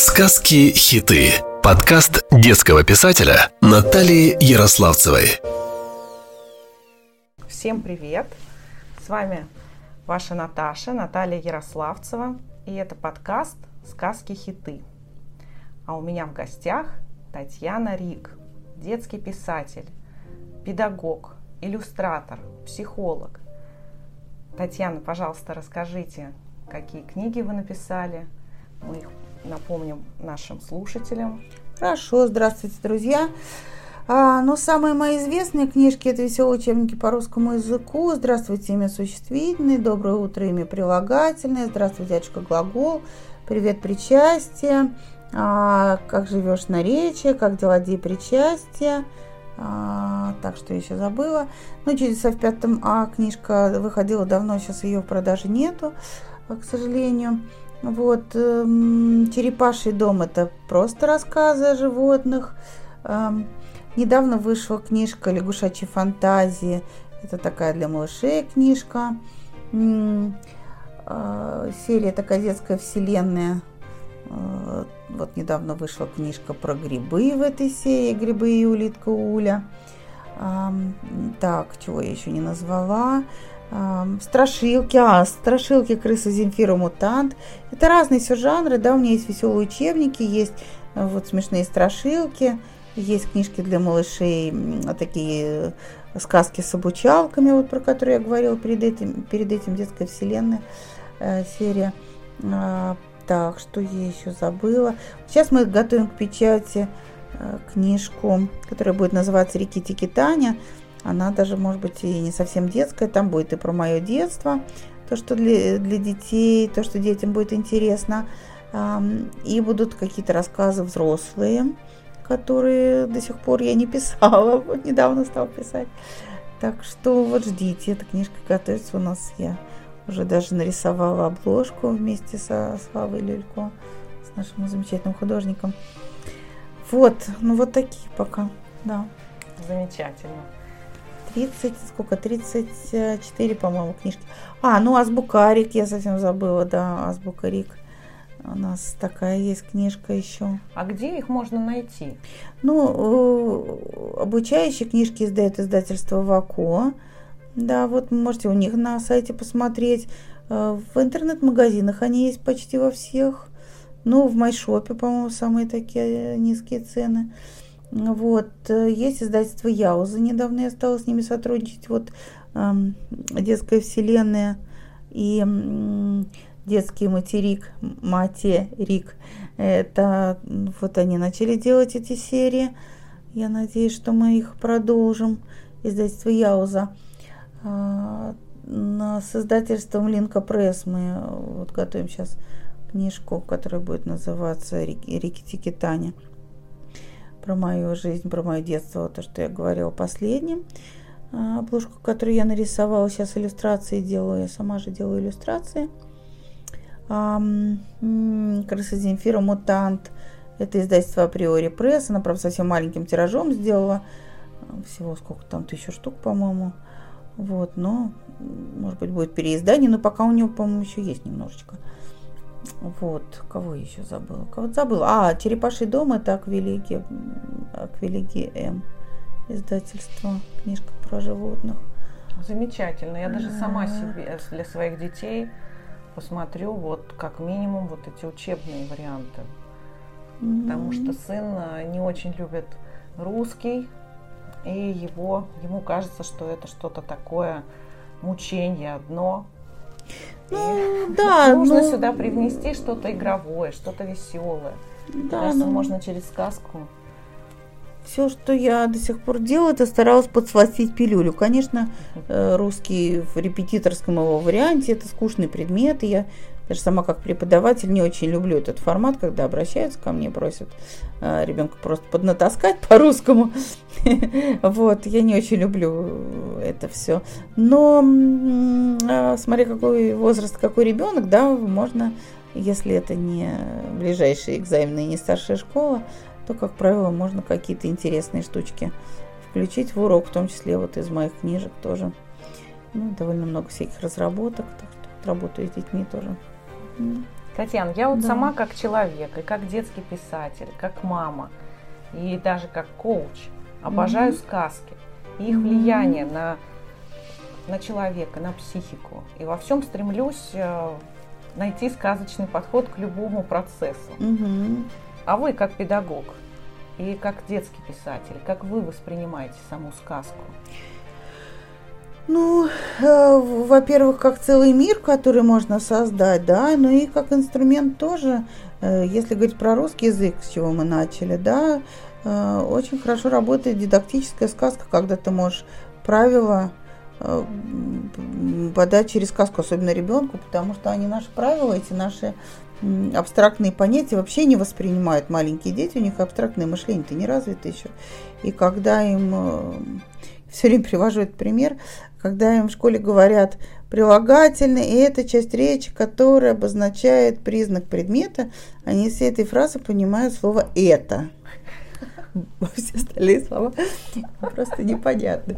Сказки-хиты. Подкаст детского писателя Натальи Ярославцевой. Всем привет! С вами ваша Наташа, Наталья Ярославцева. И это подкаст «Сказки-хиты». А у меня в гостях Татьяна Рик, детский писатель, педагог, иллюстратор, психолог. Татьяна, пожалуйста, расскажите, какие книги вы написали. Мы их напомним нашим слушателям. Хорошо, здравствуйте, друзья. А, ну, самые мои известные книжки – это «Веселые учебники по русскому языку», «Здравствуйте, имя существительное», «Доброе утро, имя прилагательное», «Здравствуй, дядюшка, глагол», «Привет, причастие», а, «Как живешь на речи», «Как дела, где причастие», а, так что еще забыла. Ну, «Чудеса в пятом А» книжка выходила давно, сейчас ее в продаже нету, к сожалению. Вот, эм, «Черепаший дом» – это просто рассказы о животных. Эм, недавно вышла книжка «Лягушачьи фантазии». Это такая для малышей книжка. Э, серия такая детская вселенная. Э, вот недавно вышла книжка про грибы в этой серии. Грибы и улитка Уля. Так, чего я еще не назвала страшилки, а, страшилки крысы Земфира Мутант. Это разные все жанры, да, у меня есть веселые учебники, есть э, вот смешные страшилки, есть книжки для малышей, такие э, сказки с обучалками, вот про которые я говорила перед этим, перед этим детская вселенная э, серия. А, так, что я еще забыла. Сейчас мы готовим к печати э, книжку, которая будет называться «Реки Таня». Она даже, может быть, и не совсем детская. Там будет и про мое детство, то, что для, для детей, то, что детям будет интересно. И будут какие-то рассказы взрослые, которые до сих пор я не писала, вот недавно стала писать. Так что вот ждите, эта книжка готовится у нас. Я уже даже нарисовала обложку вместе со Славой Люлько, с нашим замечательным художником. Вот, ну вот такие пока, да. Замечательно. 30, сколько, 34, по-моему, книжки. А, ну, Азбукарик, я совсем забыла, да, Азбукарик. У нас такая есть книжка еще. А где их можно найти? Ну, э, обучающие книжки издает издательство ВАКО. Да, вот можете у них на сайте посмотреть. Э, в интернет-магазинах они есть почти во всех. Ну, в Майшопе, по-моему, самые такие низкие цены. Вот. Э, есть издательство Яуза. Недавно я стала с ними сотрудничать. Вот эм, детская вселенная и детский материк, материк. Это вот они начали делать эти серии. Я надеюсь, что мы их продолжим. Издательство Яуза. Э, с издательством Линка Пресс мы вот готовим сейчас книжку, которая будет называться «Рики Тики Таня» про мою жизнь, про мое детство, то, что я говорила последним. А, обложку, которую я нарисовала, сейчас иллюстрации делаю, я сама же делаю иллюстрации. Крыса Земфира Мутант. Это издательство Априори Пресс. Она, правда, совсем маленьким тиражом сделала. Всего сколько там, тысячу штук, по-моему. Вот, но, может быть, будет переиздание, но пока у него, по-моему, еще есть немножечко. Вот, кого еще забыла? Кого-то забыла. А, «Черепаший дом» – это Аквилеги, Аквилеги М. Издательство, книжка про животных. Замечательно. Я даже сама себе для своих детей посмотрю вот как минимум вот эти учебные варианты. Потому что сын э, не очень любит русский, и его, ему кажется, что это что-то такое мучение одно, ну, да. Нужно ну, сюда привнести что-то игровое, что-то веселое. Да, Кажется, ну, можно через сказку. Все, что я до сих пор делаю, это старалась подсластить пилюлю. Конечно, э, русский в репетиторском его варианте это скучный предмет, и я даже сама как преподаватель не очень люблю этот формат, когда обращаются ко мне, просят э, ребенка просто поднатаскать по-русскому. Вот, я не очень люблю это все. Но э, смотря какой возраст, какой ребенок, да, можно, если это не ближайшие экзамены и не старшая школа, то, как правило, можно какие-то интересные штучки включить в урок, в том числе вот из моих книжек тоже. Ну, довольно много всяких разработок, так что работаю с детьми тоже Татьяна, я вот Да. сама как человек, и как детский писатель, как мама, и даже как коуч обожаю Мгм. сказки и их Мгм. влияние на, на человека, на психику. И во всем стремлюсь э, найти сказочный подход к любому процессу. Мгм. А вы как педагог и как детский писатель, как вы воспринимаете саму сказку? Ну, э, во-первых, как целый мир, который можно создать, да, ну и как инструмент тоже, э, если говорить про русский язык, с чего мы начали, да, э, очень хорошо работает дидактическая сказка, когда ты можешь правила э, подать через сказку, особенно ребенку, потому что они наши правила, эти наши абстрактные понятия вообще не воспринимают маленькие дети, у них абстрактное мышление-то не развито еще. И когда им все время привожу этот пример, когда им в школе говорят прилагательное, и это часть речи, которая обозначает признак предмета, они все этой фразы понимают слово «это». Все остальные слова просто непонятны.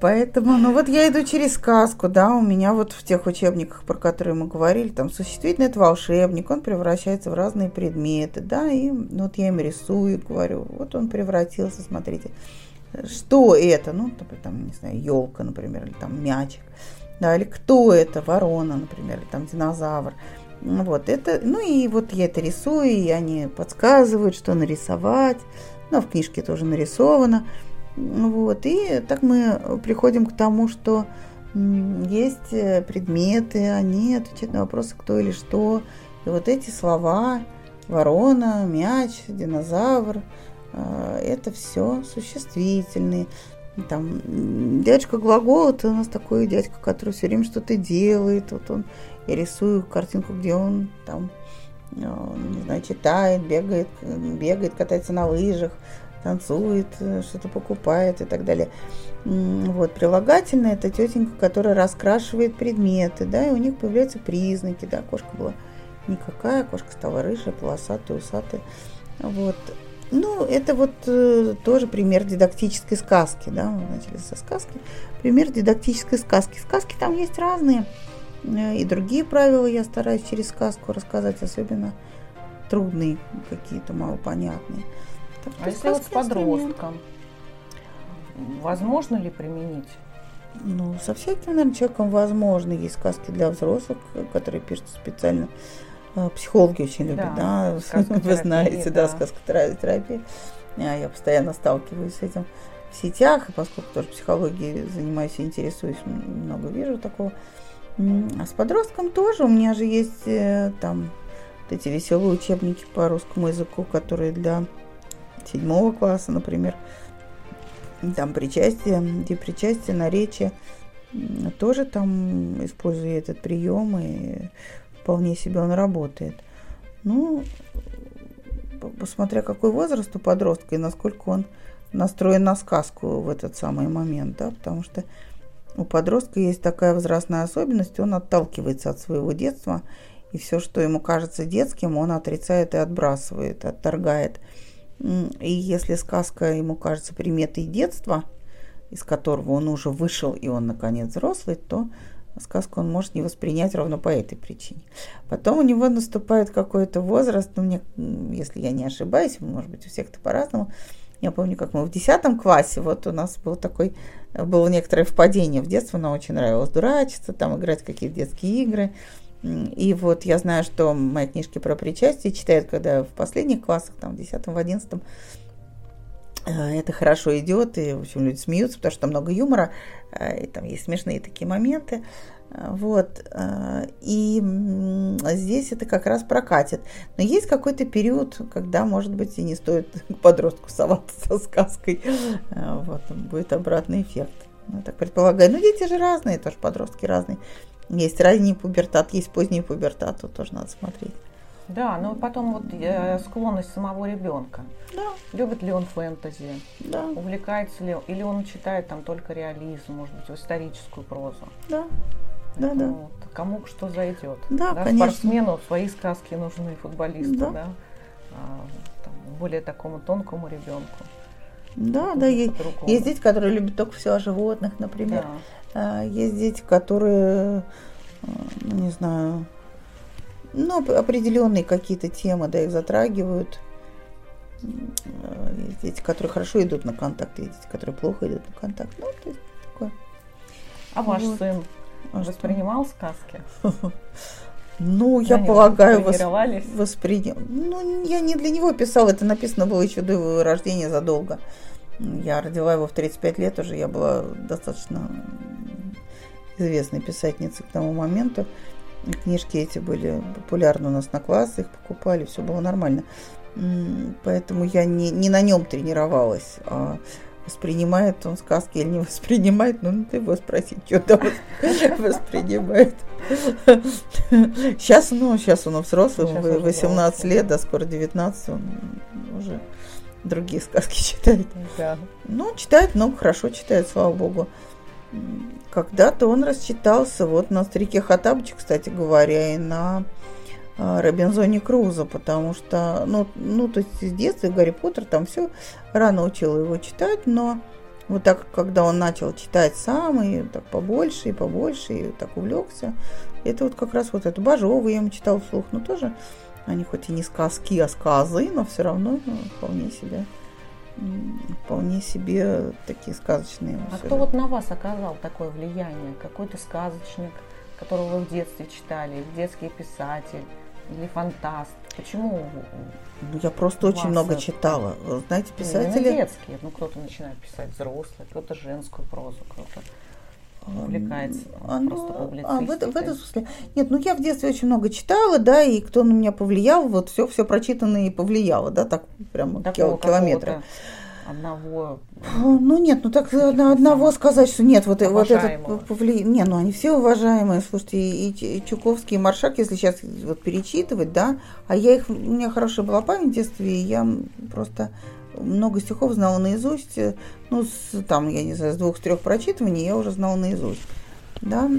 Поэтому, ну вот я иду через сказку, да, у меня вот в тех учебниках, про которые мы говорили, там существительный это волшебник, он превращается в разные предметы, да, и вот я им рисую, говорю, вот он превратился, смотрите, что это, ну, там, не знаю, елка, например, или там мячик, да, или кто это, ворона, например, или там динозавр. Вот это, ну и вот я это рисую, и они подсказывают, что нарисовать. Ну, в книжке тоже нарисовано. Вот, и так мы приходим к тому, что есть предметы, они отвечают на вопросы кто или что. И вот эти слова, ворона, мяч, динозавр, это все существительные. Там дядька глагол, это у нас такой дядька, который все время что-то делает. Вот он, я рисую картинку, где он там, не знаю, читает, бегает, бегает, катается на лыжах, танцует, что-то покупает и так далее. Вот, прилагательное – это тетенька, которая раскрашивает предметы, да, и у них появляются признаки, да, кошка была никакая, кошка стала рыжая, полосатая, усатая, вот. Ну, это вот э, тоже пример дидактической сказки, да, мы начали со сказки. Пример дидактической сказки. Сказки там есть разные, э, и другие правила я стараюсь через сказку рассказать, особенно трудные какие-то, малопонятные. Так, а если вот с подростком, возможно ли применить? Ну, со всяким, наверное, человеком возможно. Есть сказки для взрослых, которые пишутся специально психологи очень любят, да, да? вы знаете, да, да сказкотерапия. Я постоянно сталкиваюсь с этим в сетях, и поскольку тоже психологией занимаюсь и интересуюсь, много вижу такого. А с подростком тоже у меня же есть там вот эти веселые учебники по русскому языку, которые для седьмого класса, например, там причастие, где причастие, наречие, тоже там использую этот прием и вполне себе он работает. Ну, посмотря какой возраст у подростка и насколько он настроен на сказку в этот самый момент, да, потому что у подростка есть такая возрастная особенность, он отталкивается от своего детства, и все, что ему кажется детским, он отрицает и отбрасывает, отторгает. И если сказка ему кажется приметой детства, из которого он уже вышел и он наконец взрослый, то сказку он может не воспринять ровно по этой причине. Потом у него наступает какой-то возраст, ну, мне, если я не ошибаюсь, может быть, у всех-то по-разному. Я помню, как мы в 10 классе, вот у нас был такой, было некоторое впадение в детство, нам очень нравилось дурачиться, там играть какие-то детские игры. И вот я знаю, что мои книжки про причастие читают, когда в последних классах, там, в 10 в 11 это хорошо идет, и, в общем, люди смеются, потому что там много юмора, и там есть смешные такие моменты. Вот. И здесь это как раз прокатит. Но есть какой-то период, когда, может быть, и не стоит к подростку соваться со сказкой. Вот, будет обратный эффект. Я так предполагаю. Ну, дети же разные, тоже подростки разные. Есть ранний пубертат, есть поздний пубертат, тут тоже надо смотреть. Да, но потом вот э, склонность самого ребенка. Да. Любит ли он фэнтези? Да. Увлекается ли? Или он читает там только реализм, может быть, историческую прозу? Да. Да, да. Вот, кому что зайдет. Да, да, конечно. Спортсмену свои сказки нужны, футболисту, да. Да. А, там, более такому тонкому ребенку. Да, да, есть, есть дети, которые любят только все о животных, например. Да. А, Есть дети, которые, э, ну, не знаю, ну, определенные какие-то темы, да, их затрагивают. Есть дети, которые хорошо идут на контакт, есть дети, которые плохо идут на контакт. Ну, то есть такое. А ваш Вот. сын А воспринимал сказки? Ну, я Они полагаю, вос- тренировались? воспринял. Ну, я не для него писала, это написано было еще до его рождения задолго. Я родила его в 35 лет уже, я была достаточно известной писательницей к тому моменту. И Книжки эти были популярны у нас на классы, их покупали, все было нормально. Поэтому я не, не на нем тренировалась, а воспринимает он сказки или не воспринимает, ну, надо его спросить, что там воспринимает. Сейчас, ну, сейчас он взрослый, Сейчас ему уже 18 взрослый, лет, да. да, скоро 19, он уже другие сказки читает. Да. Ну, читает много, хорошо читает, слава богу. Когда-то он расчитался вот на «Старике Хаттабыче», кстати говоря, и на а, Робинзоне Крузо, потому что, ну, ну, то есть с детства Гарри Поттер там все рано учила его читать, но вот так, когда он начал читать сам, и так побольше, и побольше, и так увлекся, это вот как раз вот эту Бажову я ему читал вслух, но тоже они хоть и не сказки, а сказы, но все равно ну, вполне себе вполне себе такие сказочные. А кто вот на вас оказал такое влияние? Какой-то сказочник, которого вы в детстве читали, или детский писатель, или фантаст? Почему? Ну, я просто очень много это- читала. Знаете, Именно писатели... детские. Ну, кто-то начинает писать взрослый, кто-то женскую прозу, кто-то увлекается А, просто ну, а, в, это- в публицистикой. этом смысле. Нет, ну я в детстве очень много читала, да, и кто на меня повлиял, вот все, все прочитанное и повлияло, да, так прямо Такого кил- километры. какого-то одного Ну нет, ну так на одного сказать, что нет, вот, вот этот повли... Не, ну они все уважаемые, слушайте, и, и Чуковский, и Маршак, если сейчас вот перечитывать, да, а я их, у меня хорошая была память в детстве, и я просто много стихов знала наизусть, э, ну, с, там, я не знаю, с двух-трех прочитываний я уже знала наизусть, да,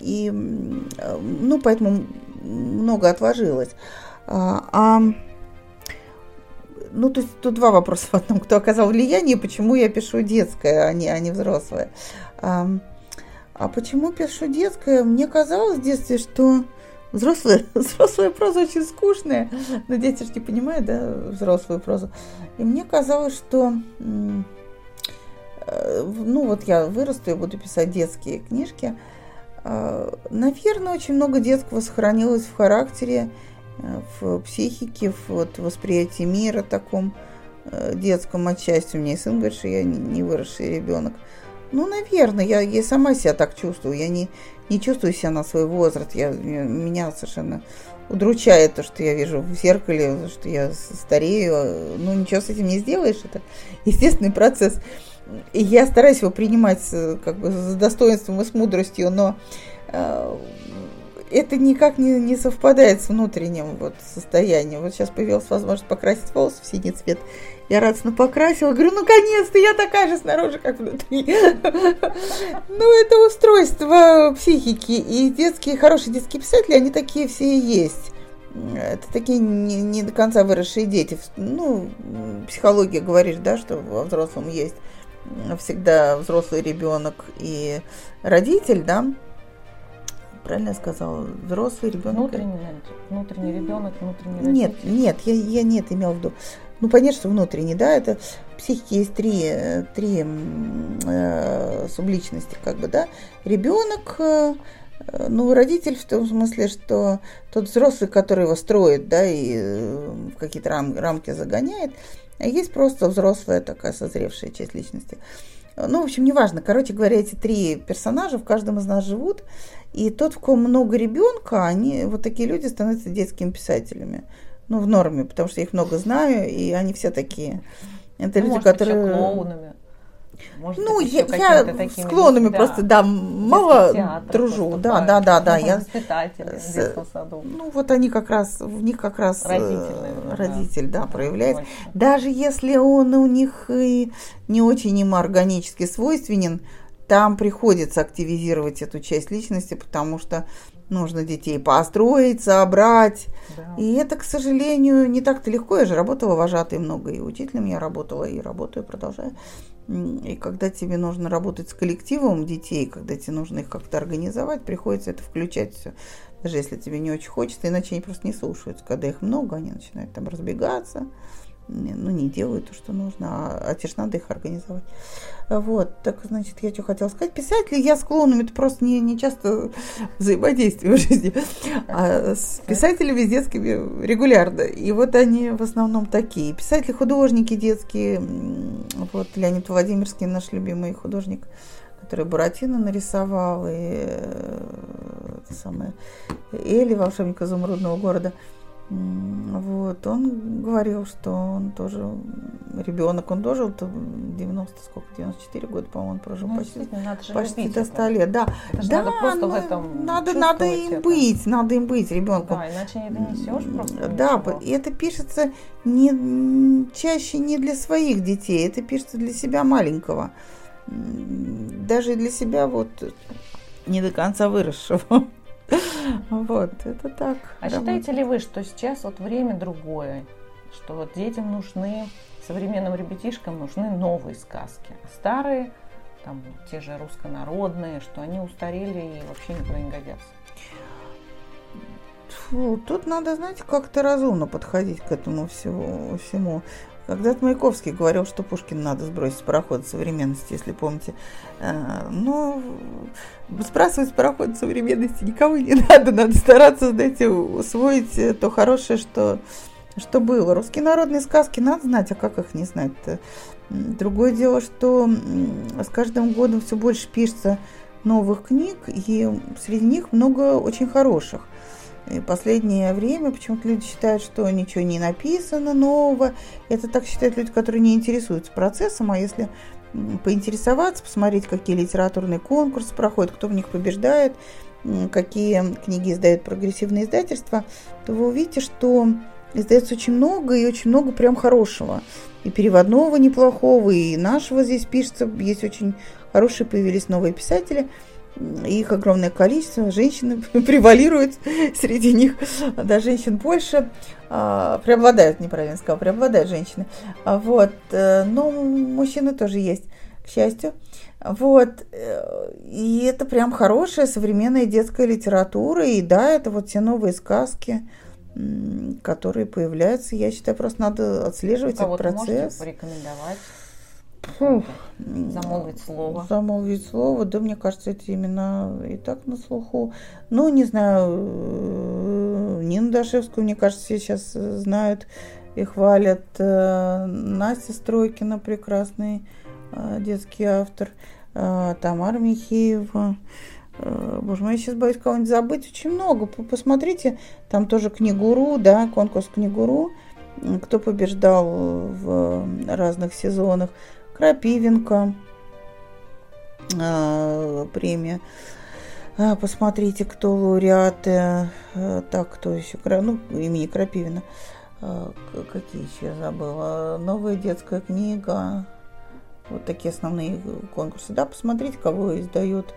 и, э, ну, поэтому много отложилось. А, а ну, то есть тут два вопроса в одном. Кто оказал влияние, почему я пишу детское, а не, а не взрослое. А, а почему пишу детское? Мне казалось в детстве, что взрослая, взрослая проза очень скучная. Но дети же не понимают, да, взрослую прозу. И мне казалось, что э, ну вот я вырасту и буду писать детские книжки. А, Наверное, очень много детского сохранилось в характере, э, в психике, в вот, восприятии мира таком э, детском отчасти. У меня и сын говорит, что я не выросший ребенок. Ну, наверное, я, я сама себя так чувствую. Я не, не чувствую себя на свой возраст. Я, меня совершенно удручает то, что я вижу в зеркале, то, что я старею. Ну, ничего с этим не сделаешь. Это естественный процесс. И я стараюсь его принимать как бы, с достоинством и с мудростью, но э, это никак не, не совпадает с внутренним вот состоянием. Вот сейчас появилась возможность покрасить волосы в синий цвет. Я радостно покрасила. Говорю, наконец-то я такая же снаружи, как внутри. Ну, это устройство психики. И детские, хорошие детские писатели, они такие все и есть. Это такие не, не до конца выросшие дети. Ну, психология говорит, да, что во взрослом есть всегда взрослый ребенок и родитель, да? Правильно я сказала? Взрослый ребенок. внутренний, внутренний ребенок, внутренний Нет, родитель. нет, я, я нет имел в виду. Ну, понятно, что внутренний, да, это в психике есть три, э, три э, субличности, как бы, да. Ребенок, э, э, ну, родитель в том смысле, что тот взрослый, который его строит, да, и э, в какие-то рам- рамки загоняет, а есть просто взрослая такая созревшая часть личности. Ну, в общем, неважно. Короче говоря, эти три персонажа в каждом из нас живут. И тот, в ком много ребенка, они, вот такие люди становятся детскими писателями. Ну, в норме, потому что я их много знаю, и они все такие. Это Ну, люди, может быть, которые... клоунами. Может Ну, быть, я, я с клоунами да, просто, да, мало дружу. Да, да, да, да. Я, с- саду. ну, вот они как раз, в них как раз э, Родитель, да. родитель, да, Да, проявляется. больше. Даже если он у них и не очень им органически свойственен, там приходится активизировать эту часть личности, потому что нужно детей построить, собрать. Да. И это, к сожалению, не так-то легко. Я же работала вожатой много, и учителем я работала, и работаю, продолжаю. И когда тебе нужно работать с коллективом детей, когда тебе нужно их как-то организовать, приходится это включать все даже если тебе не очень хочется, иначе они просто не слушаются. Когда их много, они начинают там разбегаться, ну, не делают то, что нужно, а, а те же надо их организовать. Вот, так, значит, я что хотела сказать. Писатели я склонна, это просто не, не часто взаимодействие в жизни, а с писателями детскими регулярно. И вот они в основном такие. Писатели-художники детские, вот Леонид Владимирский, наш любимый художник, который Буратино нарисовал, и э, самое, Эли, волшебник изумрудного города – вот, он говорил, что он тоже ребенок, он дожил то 90, сколько, 94 года, по-моему, он прожил ну, почти, почти до 100 лет. Да, это да, надо просто в этом надо, надо им это. быть, надо им быть ребенком. Да, иначе не донесешь просто. Да, ничего. и это пишется не, чаще не для своих детей, это пишется для себя маленького. Даже для себя вот не до конца выросшего. Вот, это так. А считаете ли вы, что сейчас вот время другое, что вот детям нужны, современным ребятишкам нужны новые сказки, старые, там, те же руссконародные, что они устарели и вообще никуда не годятся? Фу, тут надо, знаете, как-то разумно подходить к этому всему. всему. Когда-то Маяковский говорил, что Пушкин надо сбросить с парохода современности, если помните. Э, но сбрасывать с парохода современности никого не надо. Надо стараться, знаете, усвоить то хорошее, что, что было. Русские народные сказки надо знать, а как их не знать-то? Другое дело, что с каждым годом все больше пишется новых книг, и среди них много очень хороших. И последнее время почему-то люди считают, что ничего не написано нового. Это так считают люди, которые не интересуются процессом, а если поинтересоваться, посмотреть, какие литературные конкурсы проходят, кто в них побеждает, какие книги издают прогрессивные издательства, то вы увидите, что издается очень много и очень много прям хорошего. И переводного неплохого, и нашего здесь пишется. Есть очень хорошие появились новые писатели – их огромное количество, женщины превалируют среди них, да, женщин больше, а, преобладают, неправильно сказал, преобладают женщины. А вот, э, но мужчины тоже есть, к счастью. Вот, э, и это прям хорошая современная детская литература, и да, это вот те новые сказки, которые появляются. Я считаю, просто надо отслеживать этот процесс. Можете порекомендовать? Фух. Замолвить слово. Замолвить слово, да, мне кажется, это именно и так на слуху. Ну, не знаю, э, Нину Дашевскую, мне кажется, все сейчас знают и хвалят. Э, Настя Стройкина, прекрасный э, детский автор. Тамара Михеева. Боже мой, я сейчас боюсь кого-нибудь забыть. Очень много. Посмотрите, там тоже книгуру, да, конкурс книгуру. Кто побеждал в разных сезонах. Крапивенко, а, премия. А, посмотрите, кто лауреаты. А, так, кто еще? Ну, имени Крапивина. Какие еще я забыла? Новая детская книга. Вот такие основные конкурсы. Да, посмотрите, кого издают.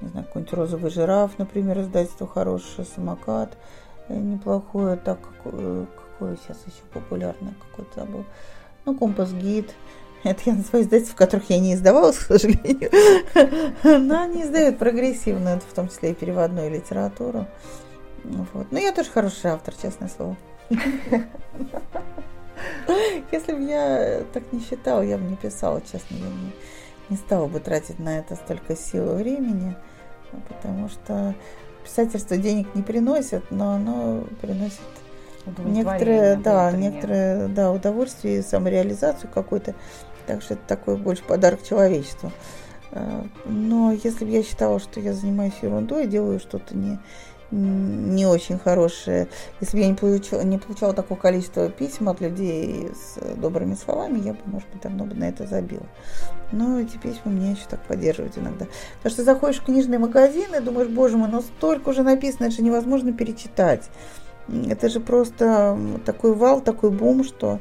Не знаю, какой-нибудь розовый жираф, например, издательство хорошее, самокат э, неплохое. Так, какое, какое сейчас еще популярное какое-то забыл. Ну, компас гид. Это я называю издательств, в которых я не издавалась, к сожалению. Но они издают прогрессивную, в том числе и переводную литературу. Вот. Но я тоже хороший автор, честное слово. Если бы я так не считала, я бы не писала, честно. Я не, не стала бы тратить на это столько сил и времени, потому что писательство денег не приносит, но оно приносит некоторые, да, некоторые, да, удовольствие, самореализацию какую-то. Так что это такой больше подарок человечеству. Э, но если бы я считала, что я занимаюсь ерундой, делаю что-то не, не очень хорошее, если бы я не получала, не получала такого количества писем от людей с добрыми словами, я бы, может быть, давно бы на это забила. Но эти письма меня еще так поддерживают иногда. Потому что заходишь в книжные магазины, думаешь, боже мой, ну столько уже написано, это же невозможно перечитать. Это же просто такой вал, такой бум, что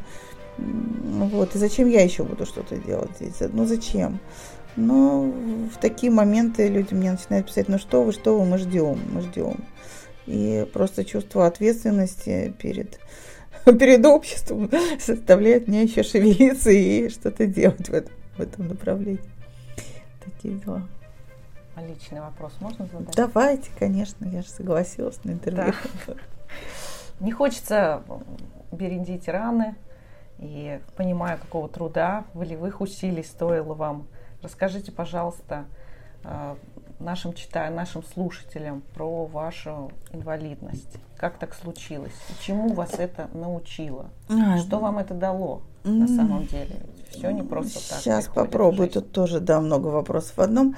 вот, и зачем я еще буду что-то делать здесь? Ну, зачем? Но в такие моменты люди мне начинают писать, ну что вы, что вы, мы ждем, мы ждем. И просто чувство ответственности перед, перед обществом заставляет меня еще шевелиться и что-то делать в этом, в этом направлении. Такие дела. личный вопрос можно задать? Давайте, конечно, я же согласилась на интервью. Да. Не хочется бередить раны, и понимаю, какого труда, волевых усилий стоило вам. Расскажите, пожалуйста, э, нашим читая, нашим слушателям про вашу инвалидность. Как так случилось? И чему вас это научило? А, Что вам это дало на самом деле? Все не просто так. Сейчас попробую. Тут тоже, да, много вопросов в одном.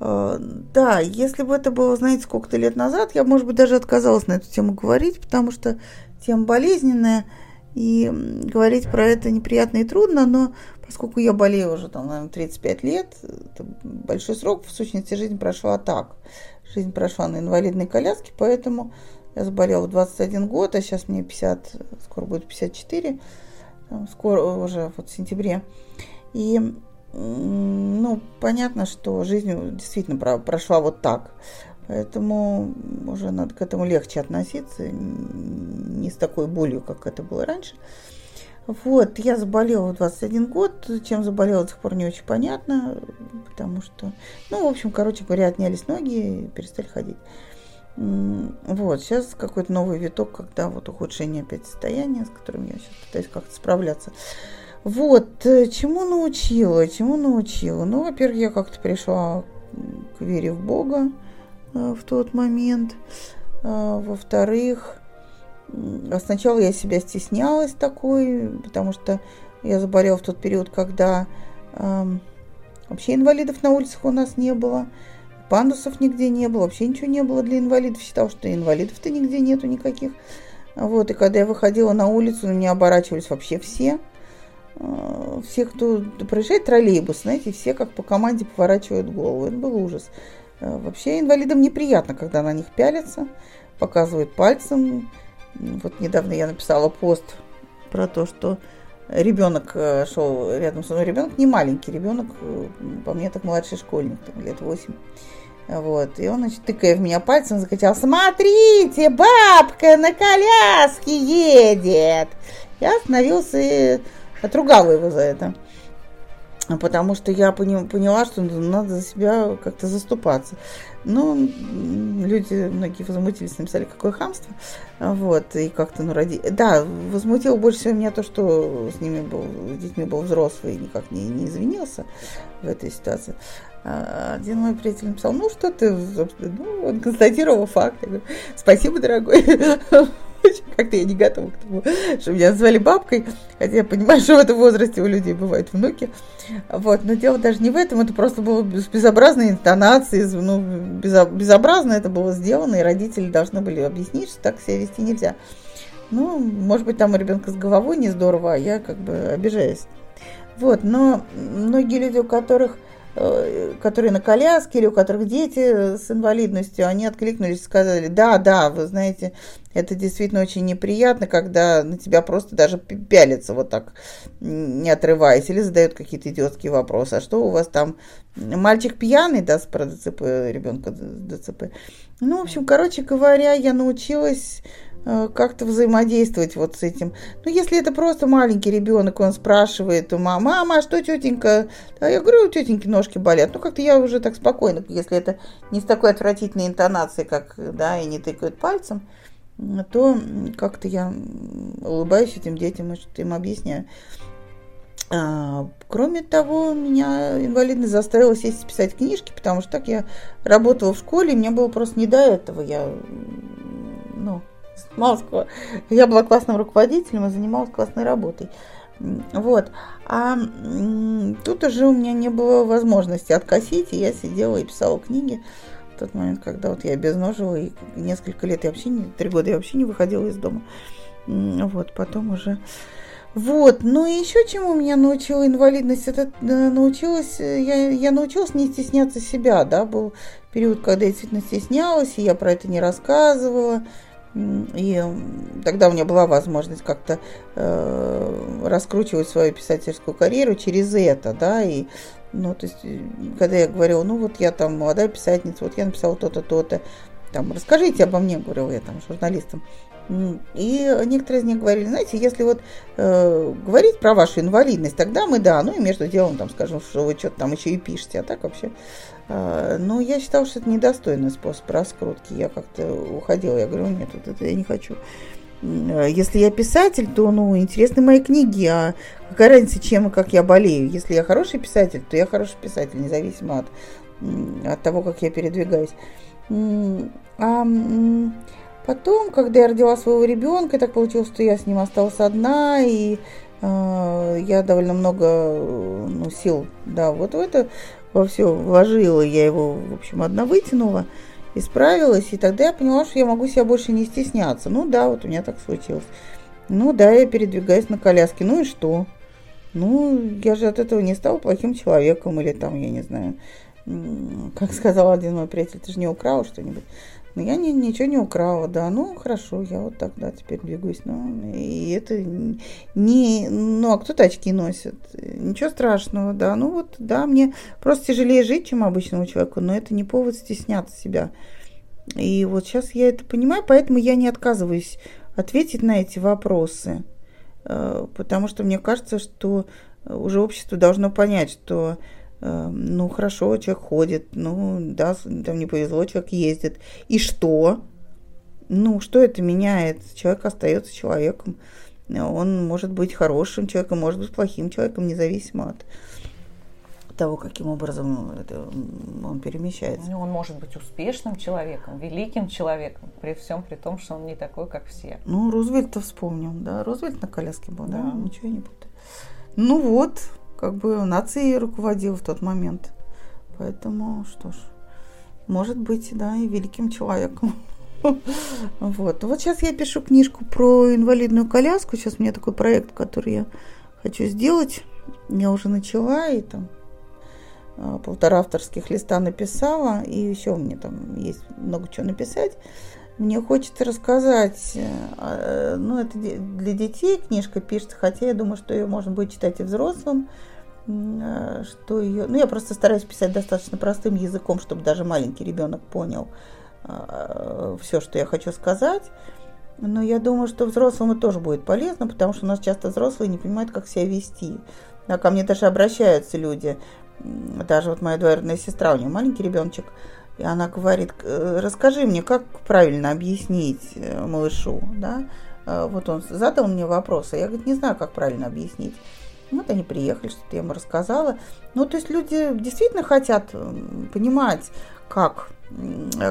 Э, да, если бы это было, знаете, сколько-то лет назад, я, может быть, даже отказалась на эту тему говорить, потому что тема болезненная, и говорить про это неприятно и трудно, но Поскольку я болею уже, там, наверное, 35 лет, это большой срок, в сущности, жизнь прошла так. Жизнь прошла на инвалидной коляске, поэтому я заболела в 21 год, а сейчас мне 50, скоро будет 54, скоро уже вот в сентябре. И, ну, понятно, что жизнь действительно прошла вот так. Поэтому уже надо к этому легче относиться, не с такой болью, как это было раньше. Вот, я заболела в 21 год. Чем заболела, до сих пор не очень понятно, потому что, ну, в общем, короче говоря, отнялись ноги и перестали ходить. Вот, сейчас какой-то новый виток, когда вот ухудшение опять состояния, с которым я сейчас пытаюсь как-то справляться. Вот, э, чему научила, чему научила? Ну, во-первых, я как-то пришла к вере в Бога в тот момент. Э, во-вторых, а сначала я себя стеснялась такой, потому что я заболела в тот период, когда э, вообще инвалидов на улицах у нас не было, пандусов нигде не было, вообще ничего не было для инвалидов. Считал, что инвалидов-то нигде нету никаких. Вот, и когда я выходила на улицу, на меня оборачивались вообще все. Э, все, кто проезжает троллейбус, знаете, все как по команде поворачивают голову. Это был ужас. Э, вообще инвалидам неприятно, когда на них пялятся, показывают пальцем, вот недавно я написала пост про то, что ребенок э, шел рядом со мной. Ребенок не маленький, ребенок, э, по мне, так младший школьник, там, лет 8. Вот, и он, значит, тыкая в меня пальцем, закричал, смотрите, бабка на коляске едет. Я остановился и отругала его за это. Потому что я поняла, что надо за себя как-то заступаться. Ну, люди, многие возмутились, написали, какое хамство. Вот, и как-то, ну, ради... Да, возмутило больше всего меня то, что с ними был, с детьми был взрослый никак не, не извинился в этой ситуации. А один мой приятель написал, ну, что ты, ну, он констатировал факт. Я говорю, спасибо, дорогой. Как-то я не готова к тому, что меня назвали бабкой, хотя я понимаю, что в этом возрасте у людей бывают внуки. Вот, но дело даже не в этом, это просто было с безобразной интонацией, ну, безобразно это было сделано, и родители должны были объяснить, что так себя вести нельзя. Ну, может быть, там у ребенка с головой не здорово, а я как бы обижаюсь. Вот, но многие люди, у которых Э, которые на коляске или у которых дети с инвалидностью, они откликнулись и сказали, да, да, вы знаете, это действительно очень неприятно, когда на тебя просто даже пялятся вот так, не отрываясь, или задают какие-то идиотские вопросы. А что у вас там, мальчик пьяный, да, про ДЦП, ребенка ДЦП? Ну, в общем, короче говоря, я научилась Э, как-то взаимодействовать вот с этим. Ну, если это просто маленький ребенок, он спрашивает у мамы, мама, а что тетенька? А я говорю, у тетеньки ножки болят. Ну, как-то я уже так спокойно, если это не с такой отвратительной интонацией, как, да, и не тыкают пальцем, то как-то я улыбаюсь этим детям и что-то им объясняю. А, кроме того, меня инвалидность заставила сесть и писать книжки, потому что так я работала в школе, мне было просто не до этого. Я, ну, занималась, я была классным руководителем и занималась классной работой. Вот. А тут уже у меня не было возможности откосить, и я сидела и писала книги. В тот момент, когда вот я обезножила, и несколько лет я вообще не, три года я вообще не выходила из дома. Вот, потом уже... Вот, ну и еще чему меня научила инвалидность, это э, научилась, э, я, я научилась не стесняться себя, да, был период, когда я действительно стеснялась, и я про это не рассказывала, и тогда у меня была возможность как-то э, раскручивать свою писательскую карьеру через это, да, и, ну, то есть, э, когда я говорила, ну, вот я там молодая писательница, вот я написала то-то, то-то, там, расскажите обо мне, говорила я там журналистам, И некоторые из них говорили, знаете, если вот э, говорить про вашу инвалидность, тогда мы, да, ну и между делом там скажем, что вы что-то там еще и пишете, а так вообще. Э, но я считала, что это недостойный способ раскрутки. Я как-то уходила, я говорю, нет, вот это я не хочу. Э, если я писатель, то, ну, интересны мои книги, а какая разница, чем и как я болею. Если я хороший писатель, то я хороший писатель, независимо от, от того, как я передвигаюсь. А Потом, когда я родила своего ребенка, так получилось, что я с ним осталась одна, и э, я довольно много ну, сил, да, вот в это во все вложила, я его, в общем, одна вытянула, исправилась, и тогда я поняла, что я могу себя больше не стесняться. Ну да, вот у меня так случилось. Ну да, я передвигаюсь на коляске, ну и что? Ну, я же от этого не стала плохим человеком, или там, я не знаю, как сказал один мой приятель, ты же не украл что-нибудь. Но я не, ничего не украла, да, ну хорошо, я вот так, да, теперь двигаюсь. Ну, и это не, ну, а кто тачки носит? Ничего страшного, да, ну вот, да, мне просто тяжелее жить, чем обычному человеку, но это не повод стесняться себя. И вот сейчас я это понимаю, поэтому я не отказываюсь ответить на эти вопросы, э, потому что мне кажется, что уже общество должно понять, что ну хорошо, человек ходит, ну да, там не повезло, человек ездит. И что? Ну, что это меняет? Человек остается человеком. Он может быть хорошим человеком, может быть плохим человеком, независимо от того, каким образом это, он перемещается. Ну, он может быть успешным человеком, великим человеком, при всем при том, что он не такой, как все. Ну, Рузвельта вспомним, да, Рузвельт на коляске был, да, да ничего не путаю. Ну вот, как бы нацией руководил в тот момент. Поэтому, что ж, может быть, да, и великим человеком. Вот. Вот сейчас я пишу книжку про инвалидную коляску. Сейчас у меня такой проект, который я хочу сделать. Я уже начала, и там а, полтора авторских листа написала, и еще у меня там есть много чего написать. Мне хочется рассказать, а, ну, это для детей книжка пишется, хотя я думаю, что ее можно будет читать и взрослым, что ее, ну, я просто стараюсь писать достаточно простым языком, чтобы даже маленький ребенок понял э, все, что я хочу сказать. Но я думаю, что взрослому тоже будет полезно, потому что у нас часто взрослые не понимают, как себя вести. Да, ко мне даже обращаются люди, даже вот моя двоюродная сестра, у нее маленький ребеночек, и она говорит, «Э, расскажи мне, как правильно объяснить э, малышу, да? Э, вот он задал мне вопрос, а я, говорит, не знаю, как правильно объяснить. Вот они приехали, что-то я ему рассказала. Ну, то есть люди действительно хотят понимать, как,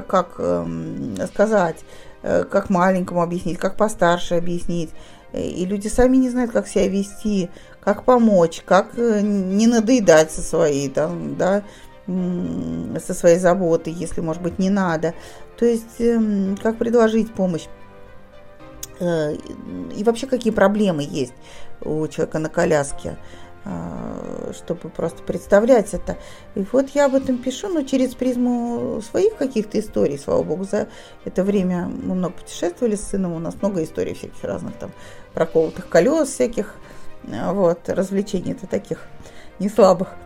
как эм, сказать, как маленькому объяснить, как постарше объяснить. И люди сами не знают, как себя вести, как помочь, как не надоедать со своей, там, да, со своей заботой, если, может быть, не надо. То есть, эм, как предложить помощь. Э, и вообще, какие проблемы есть у человека на коляске, э, чтобы просто представлять это. И вот я об этом пишу, но через призму своих каких-то историй, слава богу, за это время мы много путешествовали с сыном, у нас много историй всяких разных там, проколотых колес всяких, э, вот, развлечений это таких не слабых.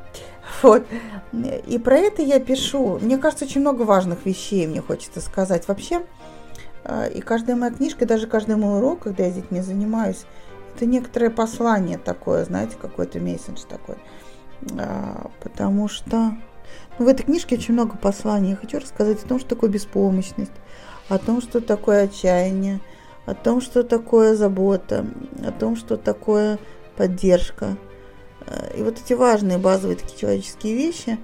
Вот. И про это я пишу. Мне кажется, очень много важных вещей мне хочется сказать. Вообще, и каждая моя книжка, даже каждый мой урок, когда я с детьми занимаюсь, это некоторое послание такое, знаете, какой-то месседж такой. А, потому что ну, в этой книжке очень много посланий. Я хочу рассказать о том, что такое беспомощность, о том, что такое отчаяние, о том, что такое забота, о том, что такое поддержка, и вот эти важные базовые такие человеческие вещи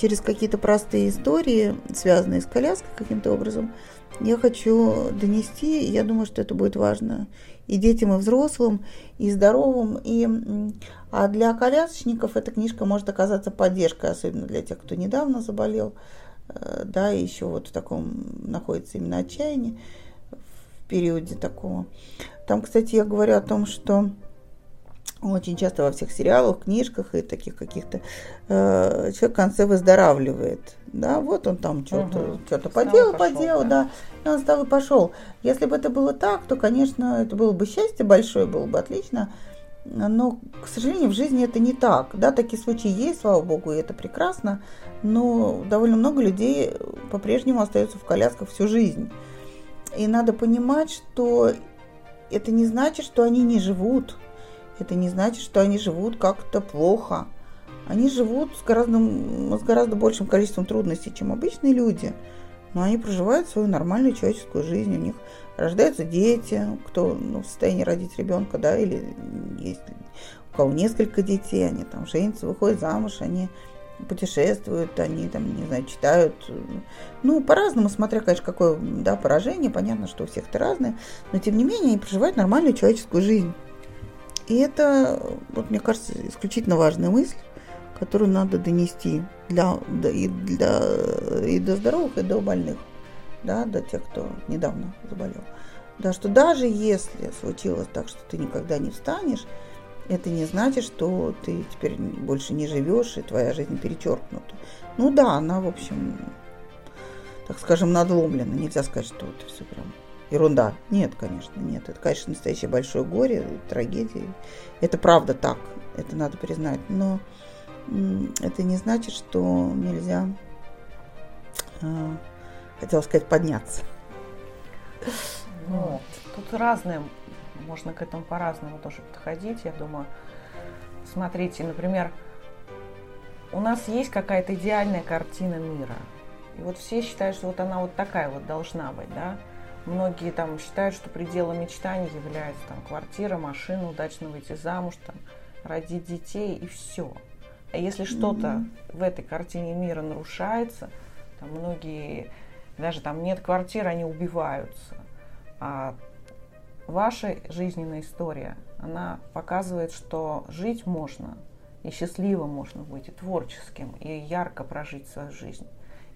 через какие-то простые истории, связанные с коляской каким-то образом, я хочу донести. Я думаю, что это будет важно и детям, и взрослым, и здоровым. И, а для колясочников эта книжка может оказаться поддержкой, особенно для тех, кто недавно заболел, э, да, и еще вот в таком находится именно отчаяние в периоде такого. Там, кстати, я говорю о том, что очень часто во всех сериалах, книжках и таких каких-то э, человек в конце выздоравливает. Да, вот он там что-то угу. что поделал, пошел, поделал, да. да, и он стал и пошел. Если бы это было так, то, конечно, это было бы счастье большое, было бы отлично. Но, к сожалению, в жизни это не так. Да, такие случаи есть, слава богу, и это прекрасно. Но довольно много людей по-прежнему остаются в колясках всю жизнь. И надо понимать, что это не значит, что они не живут. Это не значит, что они живут как-то плохо. Они живут с гораздо, с гораздо большим количеством трудностей, чем обычные люди. Но они проживают свою нормальную человеческую жизнь. У них рождаются дети, кто ну, в состоянии родить ребенка, да, или есть у кого несколько детей, они там женятся, выходят замуж, они путешествуют, они там, не знаю, читают. Ну, по-разному, смотря, конечно, какое да, поражение. Понятно, что у всех это разное. Но, тем не менее, они проживают нормальную человеческую жизнь. И это, вот, мне кажется, исключительно важная мысль, которую надо донести для, и, для, и до здоровых, и до больных, да, до тех, кто недавно заболел. Да, что даже если случилось так, что ты никогда не встанешь, это не значит, что ты теперь больше не живешь, и твоя жизнь перечеркнута. Ну да, она, в общем, так скажем, надломлена. Нельзя сказать, что это все прям ерунда. Нет, конечно, нет. Это, конечно, настоящее большое горе, трагедия. Это правда так, это надо признать. Но это не значит, что нельзя, а, хотела сказать, подняться. Ну, тут разные можно к этому по-разному тоже подходить, я думаю. Смотрите, например, у нас есть какая-то идеальная картина мира. И вот все считают, что вот она вот такая вот должна быть, да. Многие там считают, что пределом мечтаний является там квартира, машина, удачно выйти замуж, там, родить детей и все. А если что-то mm-hmm. в этой картине мира нарушается, там многие даже там нет квартиры, они убиваются. А ваша жизненная история, она показывает, что жить можно, и счастливо можно быть, и творческим, и ярко прожить свою жизнь,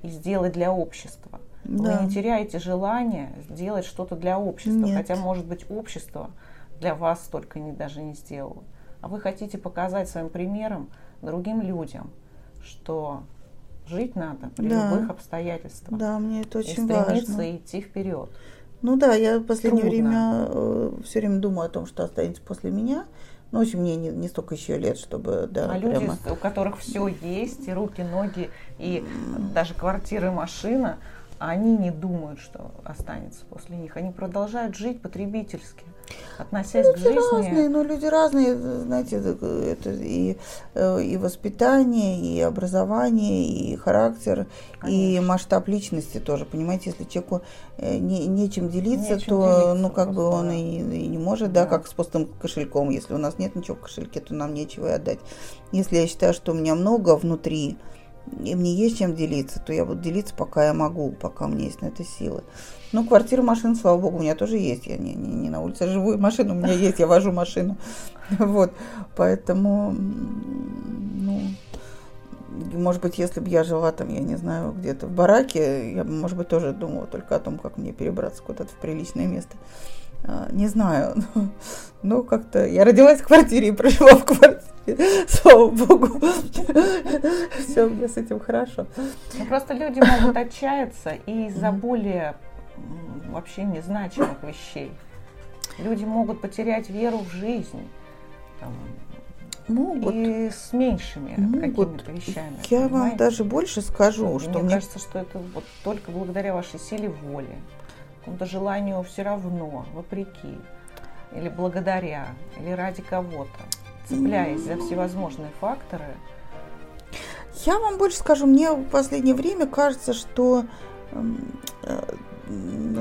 и сделать для общества. Да. Вы не теряете желание сделать что-то для общества, Нет. хотя, может быть, общество для вас столько не, даже не сделало. А вы хотите показать своим примером другим людям, что жить надо при да. любых обстоятельствах. Да, мне это очень и стремиться важно. идти вперед. Ну да, я в последнее Трудно. время э, все время думаю о том, что останется после меня. Ну, в общем, мне не, не столько еще лет, чтобы, да, А прямо... люди, у которых все есть, и руки, ноги, и даже квартира, машина, они не думают, что останется после них. Они продолжают жить потребительски относясь люди к жизни. разные, ну люди разные, знаете, это и, э, и воспитание, и образование, и характер, Конечно. и масштаб личности тоже. Понимаете, если человеку э, не, нечем делиться, нечем то делиться, ну как бы он и, и не может, да. да, как с пустым кошельком. Если у нас нет ничего в кошельке, то нам нечего и отдать. Если я считаю, что у меня много внутри, и мне есть чем делиться, то я буду делиться, пока я могу, пока у меня есть на это силы. Ну, квартира, машина, слава богу, у меня тоже есть. Я не, не, не на улице живу, машина у меня есть, я вожу машину. Вот, поэтому, ну, может быть, если бы я жила там, я не знаю, где-то в бараке, я бы, может быть, тоже думала только о том, как мне перебраться куда-то в приличное место. А, не знаю, но, но как-то я родилась в квартире и прожила в квартире, слава богу. Все, мне с этим хорошо. Ну, просто люди могут отчаяться и из-за более вообще незначимых вещей. Люди могут потерять веру в жизнь. Там, могут. И с меньшими какими-то вещами. Я понимаете? вам даже больше скажу, что мне, мне кажется, что это вот только благодаря вашей силе воли, какому-то желанию все равно, вопреки, или благодаря, или ради кого-то, цепляясь за всевозможные факторы. Я вам больше скажу, мне в последнее время кажется, что эм, э,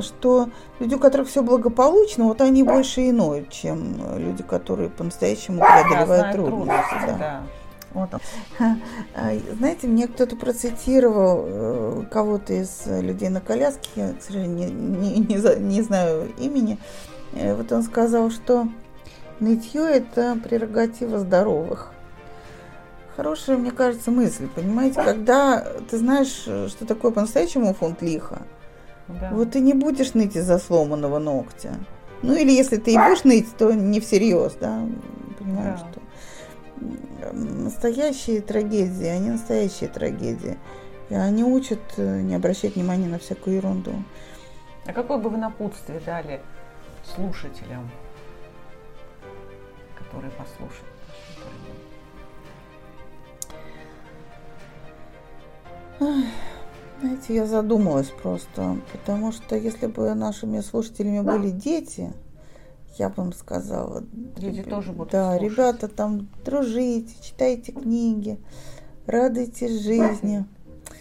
что люди, у которых все благополучно, вот они больше иной, чем люди, которые по-настоящему преодолевают трудности. трудности да. Вот. А, знаете, мне кто-то процитировал э, кого-то из людей на коляске, я, к сожалению, не, не, не, знаю имени. Э, вот он сказал, что нытье – это прерогатива здоровых. Хорошая, мне кажется, мысль, понимаете, когда ты знаешь, что такое по-настоящему фонд лиха, да. Вот ты не будешь ныть из-за сломанного ногтя. Ну или если ты и будешь ныть, то не всерьез, да? Понимаешь, да. что настоящие трагедии, они настоящие трагедии. И они учат э, не обращать внимания на всякую ерунду. А какое бы вы напутствие дали слушателям, которые послушают? Знаете, я задумалась просто, потому что если бы нашими слушателями были дети, я бы им сказала. Дети ребят, тоже будут Да, слушать. ребята, там дружите, читайте книги, радуйтесь жизни.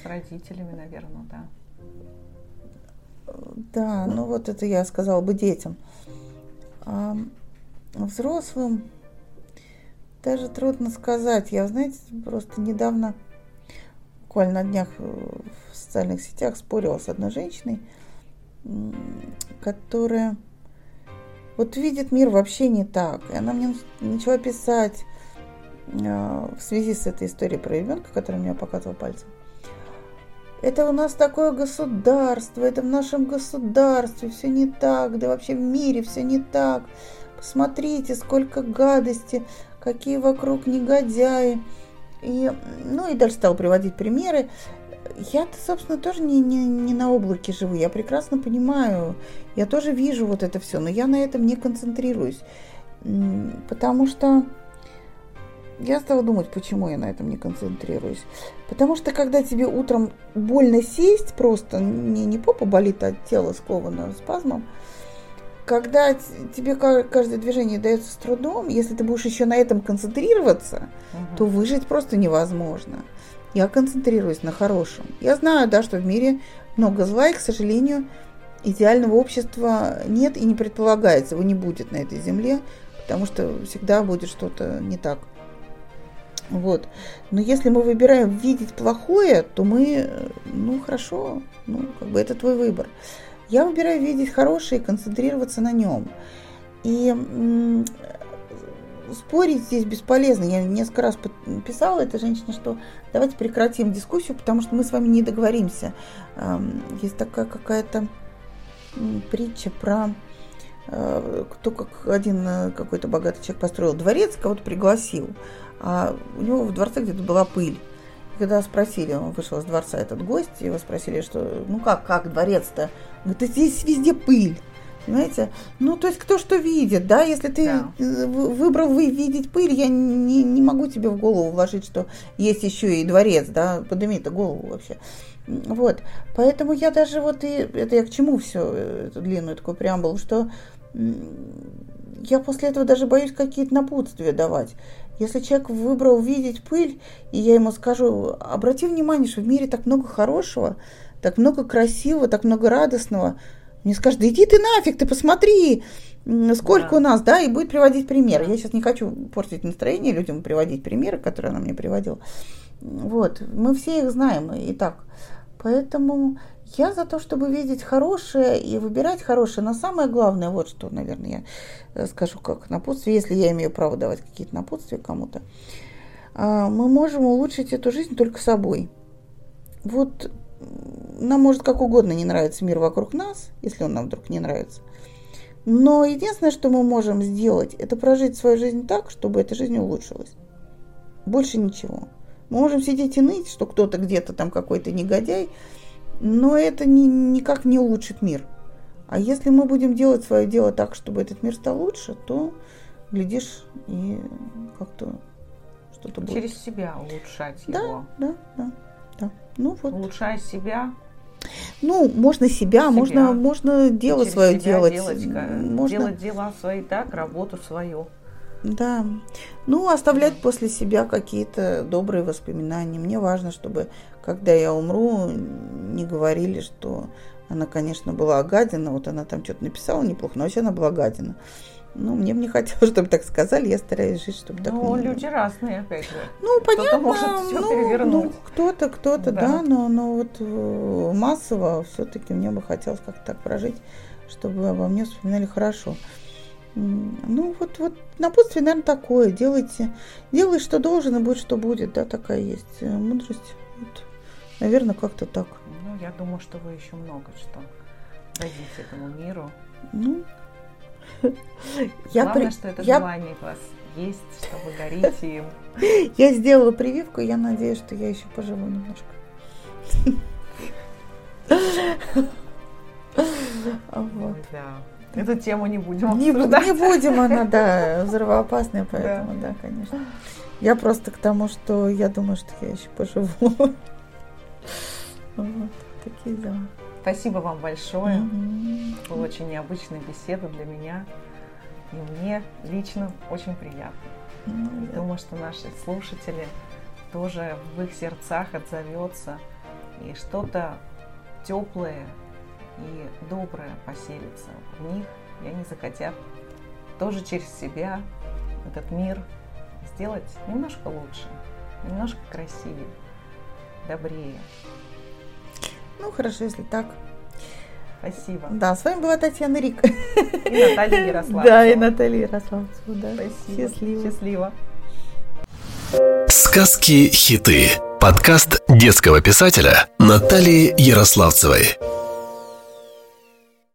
С родителями, наверное, да. Да, ну вот это я сказала бы детям. А взрослым даже трудно сказать. Я, знаете, просто недавно, буквально на днях в социальных сетях спорила с одной женщиной, которая вот видит мир вообще не так. И она мне начала писать э, в связи с этой историей про ребенка, который меня показывал пальцем. Это у нас такое государство, это в нашем государстве все не так, да вообще в мире все не так. Посмотрите, сколько гадости, какие вокруг негодяи. И, ну и дальше стал приводить примеры. Я-то, собственно, тоже не, не, не на облаке живу. Я прекрасно понимаю, я тоже вижу вот это все, но я на этом не концентрируюсь. Потому что я стала думать, почему я на этом не концентрируюсь. Потому что когда тебе утром больно сесть, просто не, не попа болит, а тело сковано спазмом, когда тебе каждое движение дается с трудом, если ты будешь еще на этом концентрироваться, угу. то выжить просто невозможно. Я концентрируюсь на хорошем. Я знаю, да, что в мире много зла, и, к сожалению, идеального общества нет и не предполагается, его не будет на этой земле, потому что всегда будет что-то не так. Вот. Но если мы выбираем видеть плохое, то мы, ну хорошо, ну как бы это твой выбор. Я выбираю видеть хорошее и концентрироваться на нем. И спорить здесь бесполезно. Я несколько раз писала этой женщине, что давайте прекратим дискуссию, потому что мы с вами не договоримся. Есть такая какая-то притча про э, кто как один э, какой-то богатый человек построил дворец, кого-то пригласил а у него в дворце где-то была пыль. Когда спросили, он вышел из дворца, этот гость, его спросили, что, ну как, как дворец-то? Говорит, здесь везде пыль. Понимаете? Ну, то есть кто что видит, да? Если ты да. выбрал вы видеть пыль, я не, не могу тебе в голову вложить, что есть еще и дворец, да? Подними-то голову вообще. Вот. Поэтому я даже вот и... Это я к чему все, эту длинную такую преамбулу, что я после этого даже боюсь какие-то напутствия давать. Если человек выбрал видеть пыль, и я ему скажу, обрати внимание, что в мире так много хорошего, так много красивого, так много радостного, мне скажет, да иди ты нафиг, ты посмотри, сколько да. у нас, да, и будет приводить примеры. Я сейчас не хочу портить настроение людям, приводить примеры, которые она мне приводила. Вот, мы все их знаем и так. Поэтому я за то, чтобы видеть хорошее и выбирать хорошее. Но самое главное, вот что, наверное, я э, скажу как напутствие, если я имею право давать какие-то напутствия кому-то. А, мы можем улучшить эту жизнь только собой. Вот нам может как угодно не нравится мир вокруг нас, если он нам вдруг не нравится. Но единственное, что мы можем сделать, это прожить свою жизнь так, чтобы эта жизнь улучшилась. Больше ничего. Мы можем сидеть и ныть, что кто-то где-то там какой-то негодяй, но это ни, никак не улучшит мир. А если мы будем делать свое дело так, чтобы этот мир стал лучше, то, глядишь, и как-то что-то будет. Через себя улучшать да, его. Да, да, да. Ну, вот. Улучшая себя, ну, можно себя, себя. можно, можно дело свое делать. Делать, можно... делать дела свои так, работу свою. Да. Ну, оставлять после себя какие-то добрые воспоминания. Мне важно, чтобы, когда я умру, не говорили, что она, конечно, была гадина. Вот она там что-то написала неплохо, но вообще она была гадина. Ну, мне бы не хотелось, чтобы так сказали. Я стараюсь жить, чтобы так Ну, люди разные, опять же. Ну, кто понятно. может все ну, перевернуть. Ну, кто-то, кто-то, да. да, но, но вот э, массово все-таки мне бы хотелось как-то так прожить, чтобы обо мне вспоминали хорошо. Ну, вот, вот напутствие, наверное, такое. Делайте, делай, что должен, и будет, что будет. Да, такая есть э, мудрость. Вот, наверное, как-то так. Ну, я думаю, что вы еще много что дадите этому миру. Ну, я Главное, при... что это я... желание у вас есть, что вы горите им. Я сделала прививку, я надеюсь, что я еще поживу немножко. Вот. Да. Эту тему не будем не, не будем, она, да, взрывоопасная, поэтому, да. да, конечно. Я просто к тому, что я думаю, что я еще поживу. Вот. Такие дела. Спасибо вам большое. Мгм. Была очень необычная беседа для меня. И мне лично очень приятно. Да. думаю, что наши слушатели тоже в их сердцах отзовется и что-то теплое и доброе поселится в них, и они захотят тоже через себя этот мир сделать немножко лучше, немножко красивее, добрее. Ну, хорошо, если так. Спасибо. Да, с вами была Татьяна Рик. И Наталья Ярославцева. Да, и Наталья Ярославцева, да. Спасибо. Счастливо. Счастливо. Сказки-хиты. Подкаст детского писателя Натальи Ярославцевой.